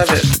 love it.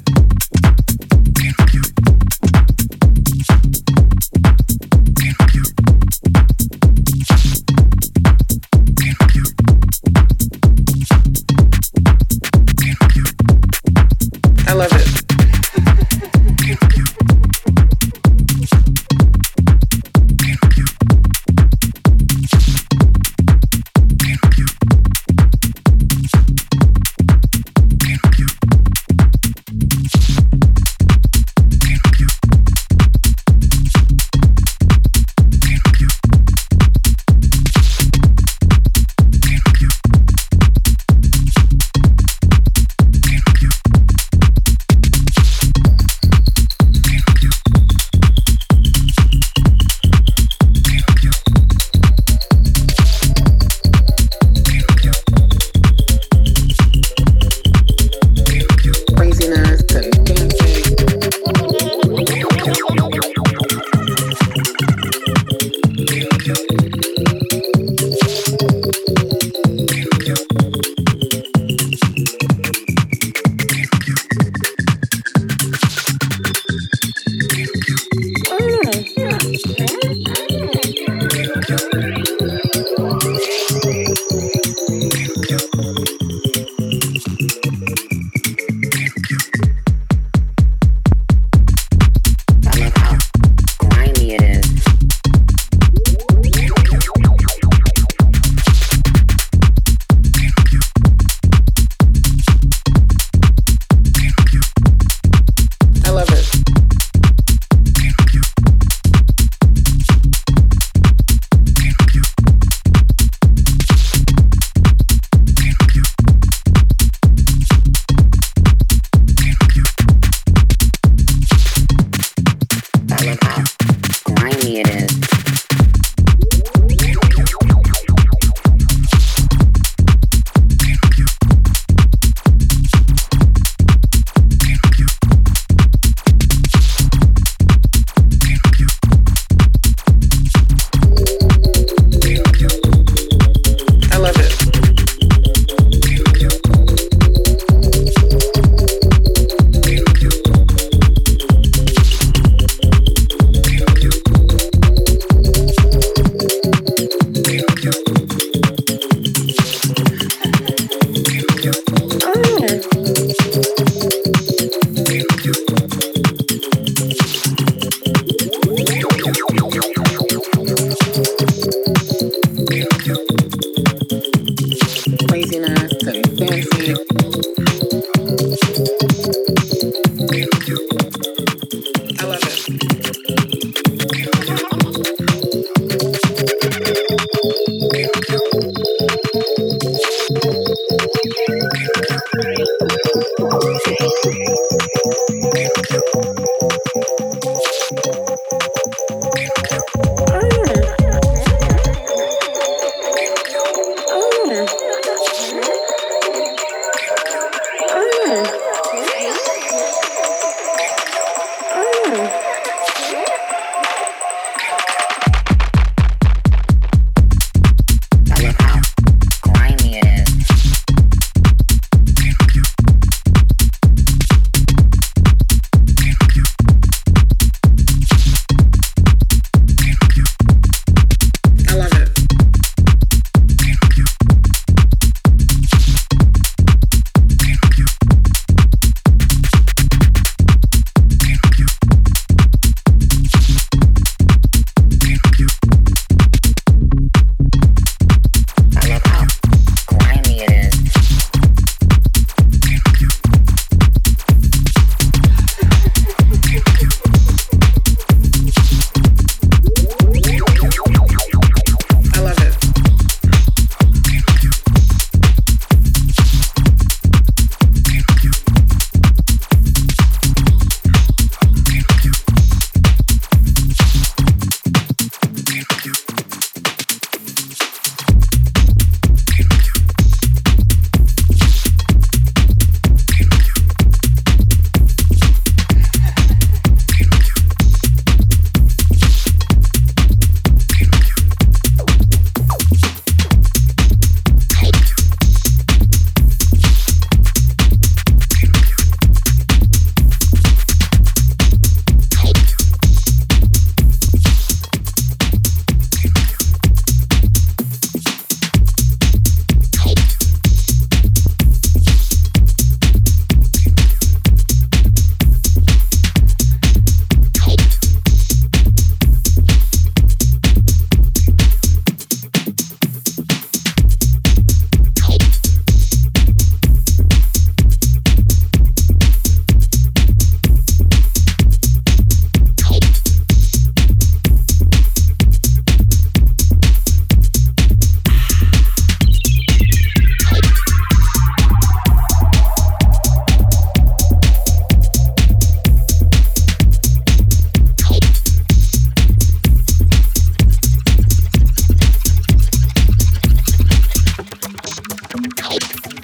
Bye.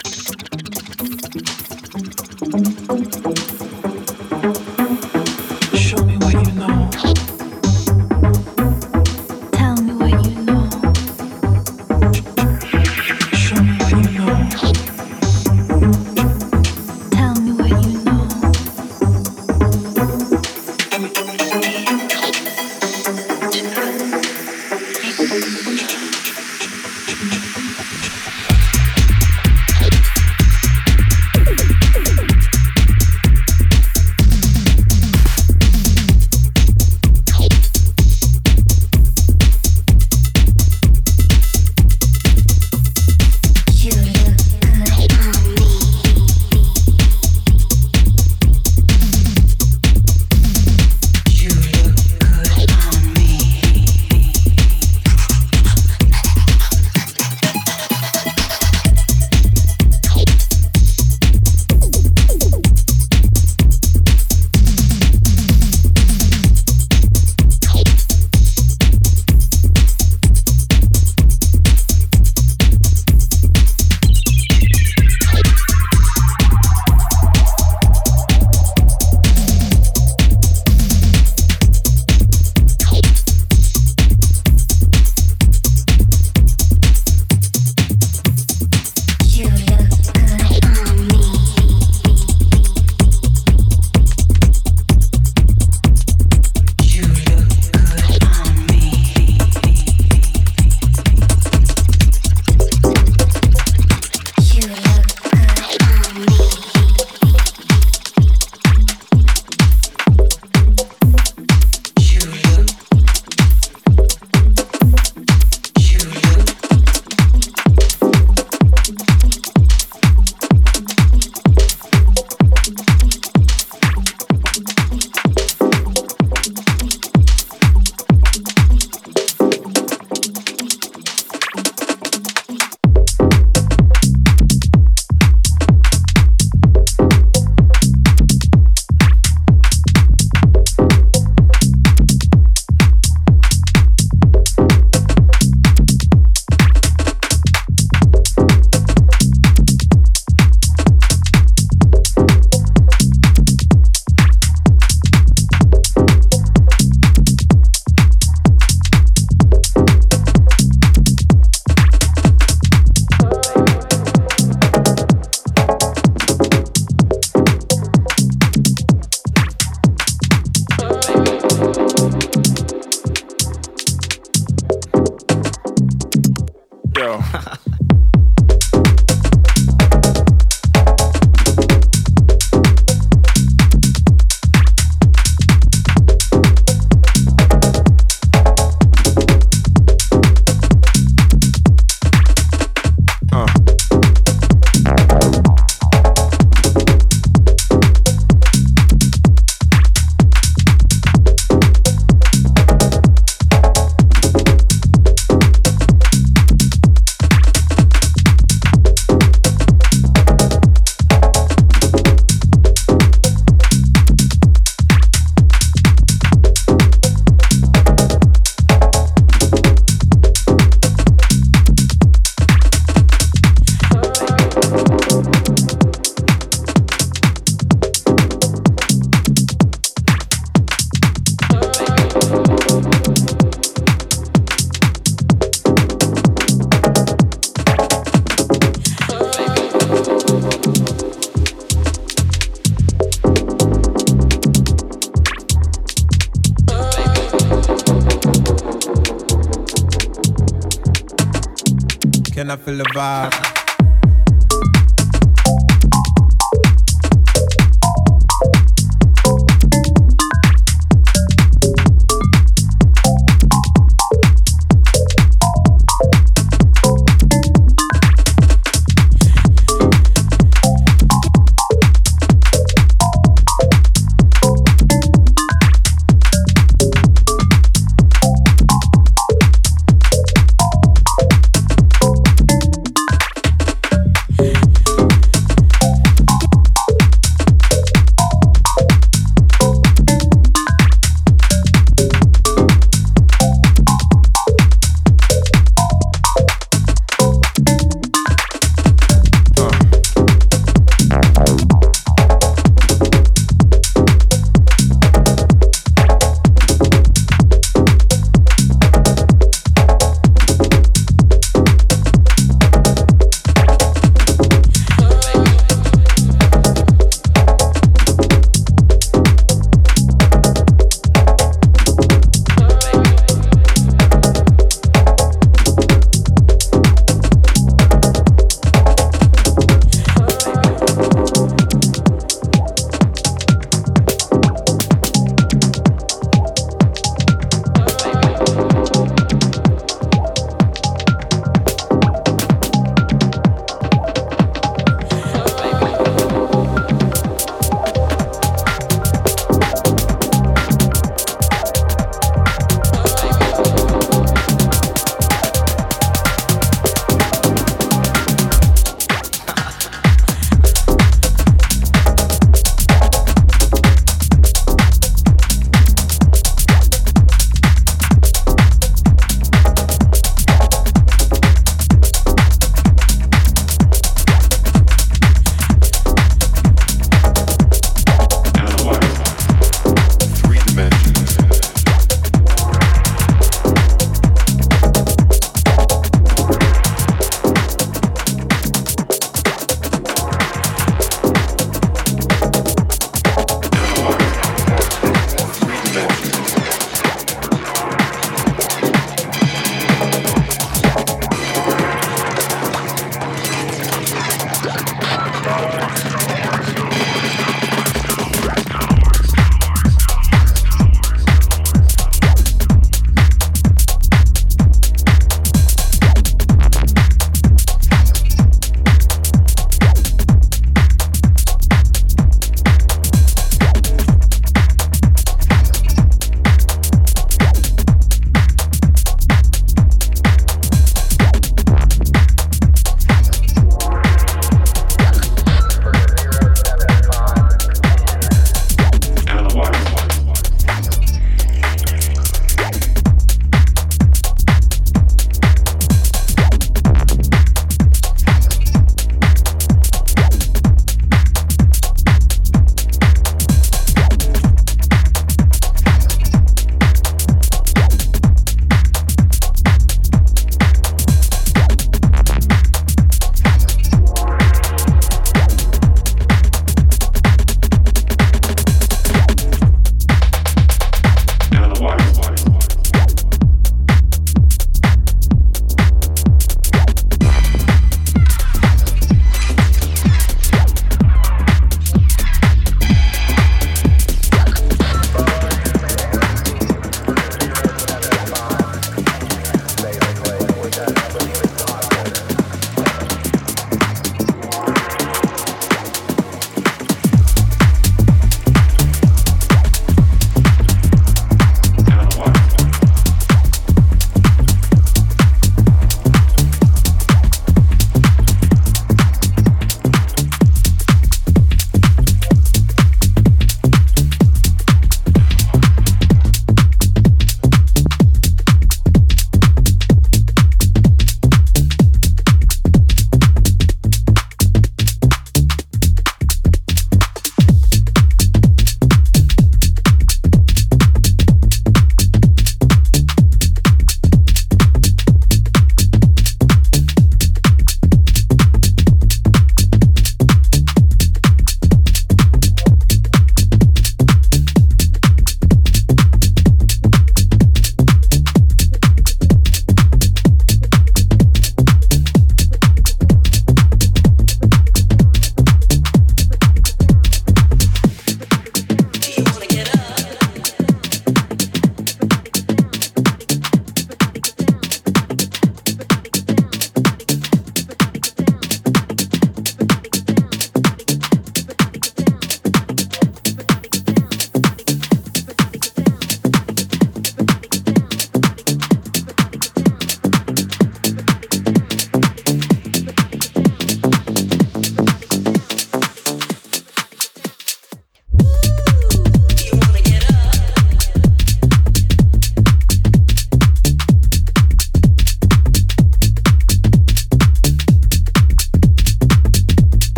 all about.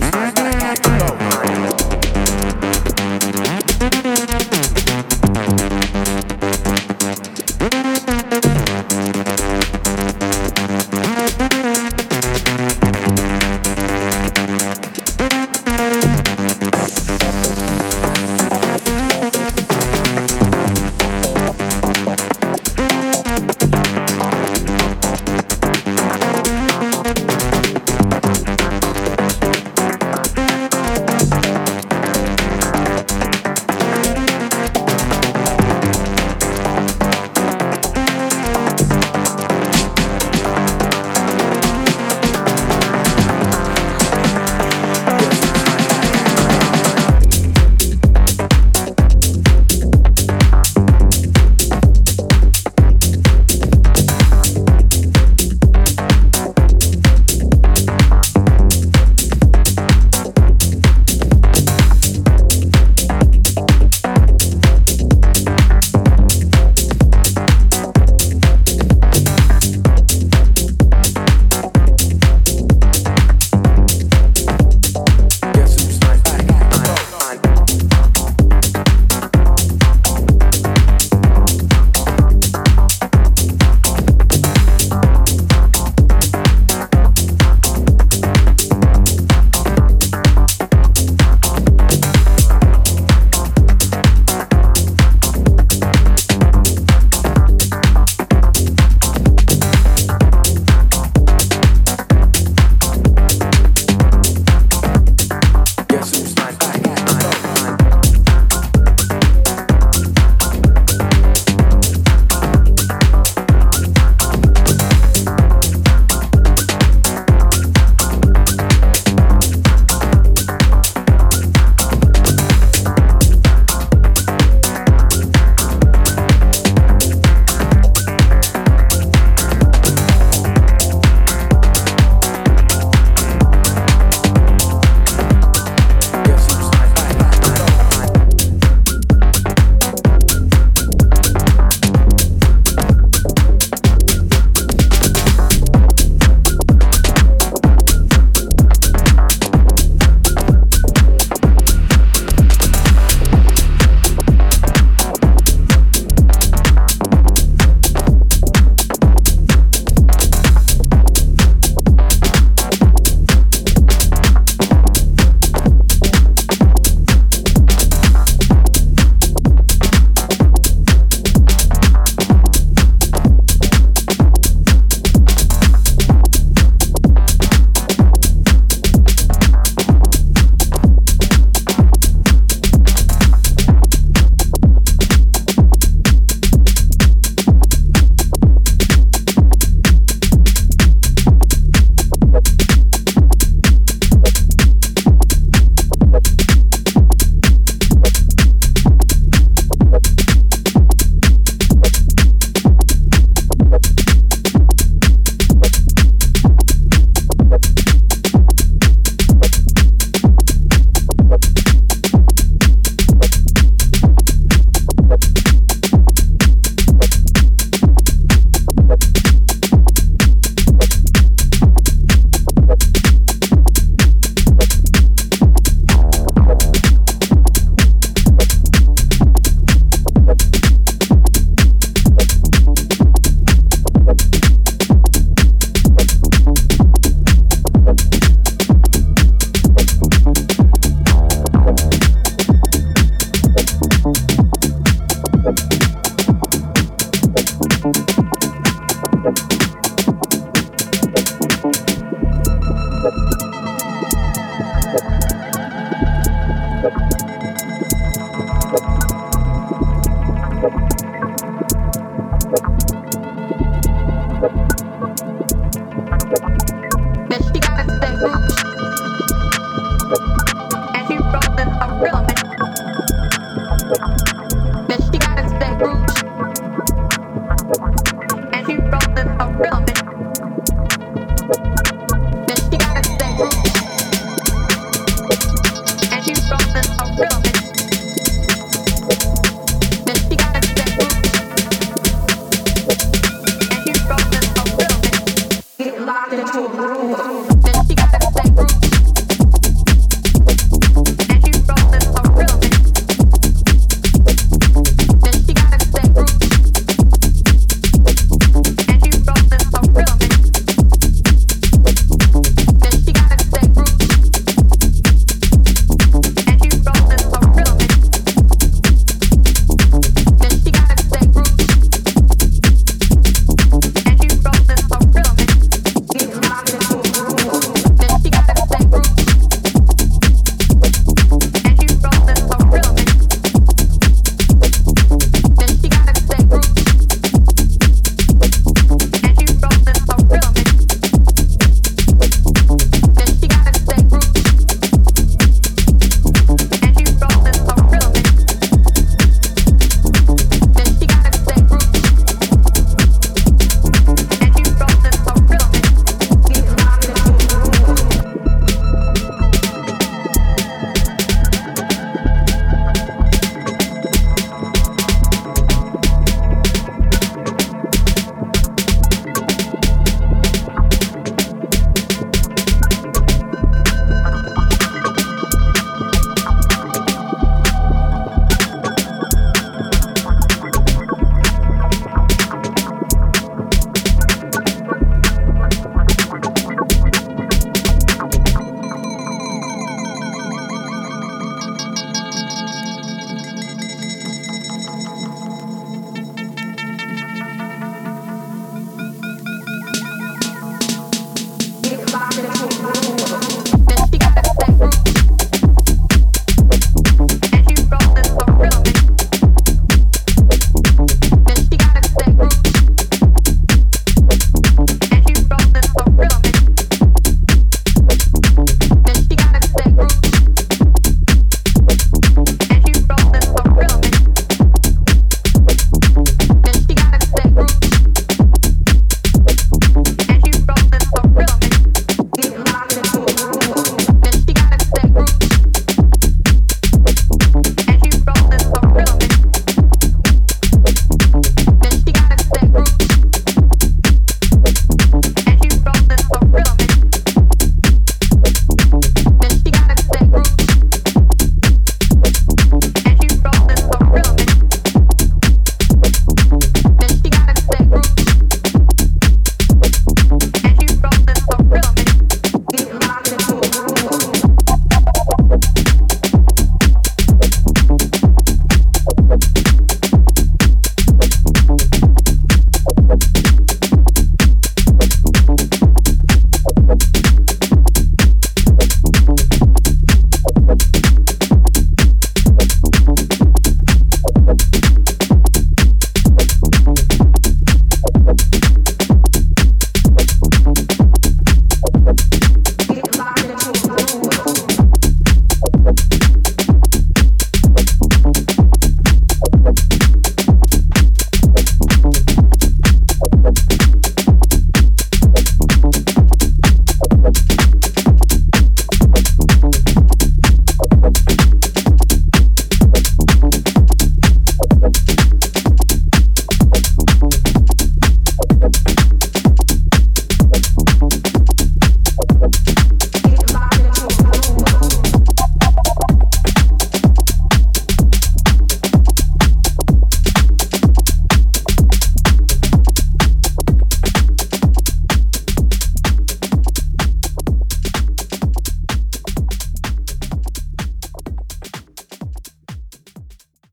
Go.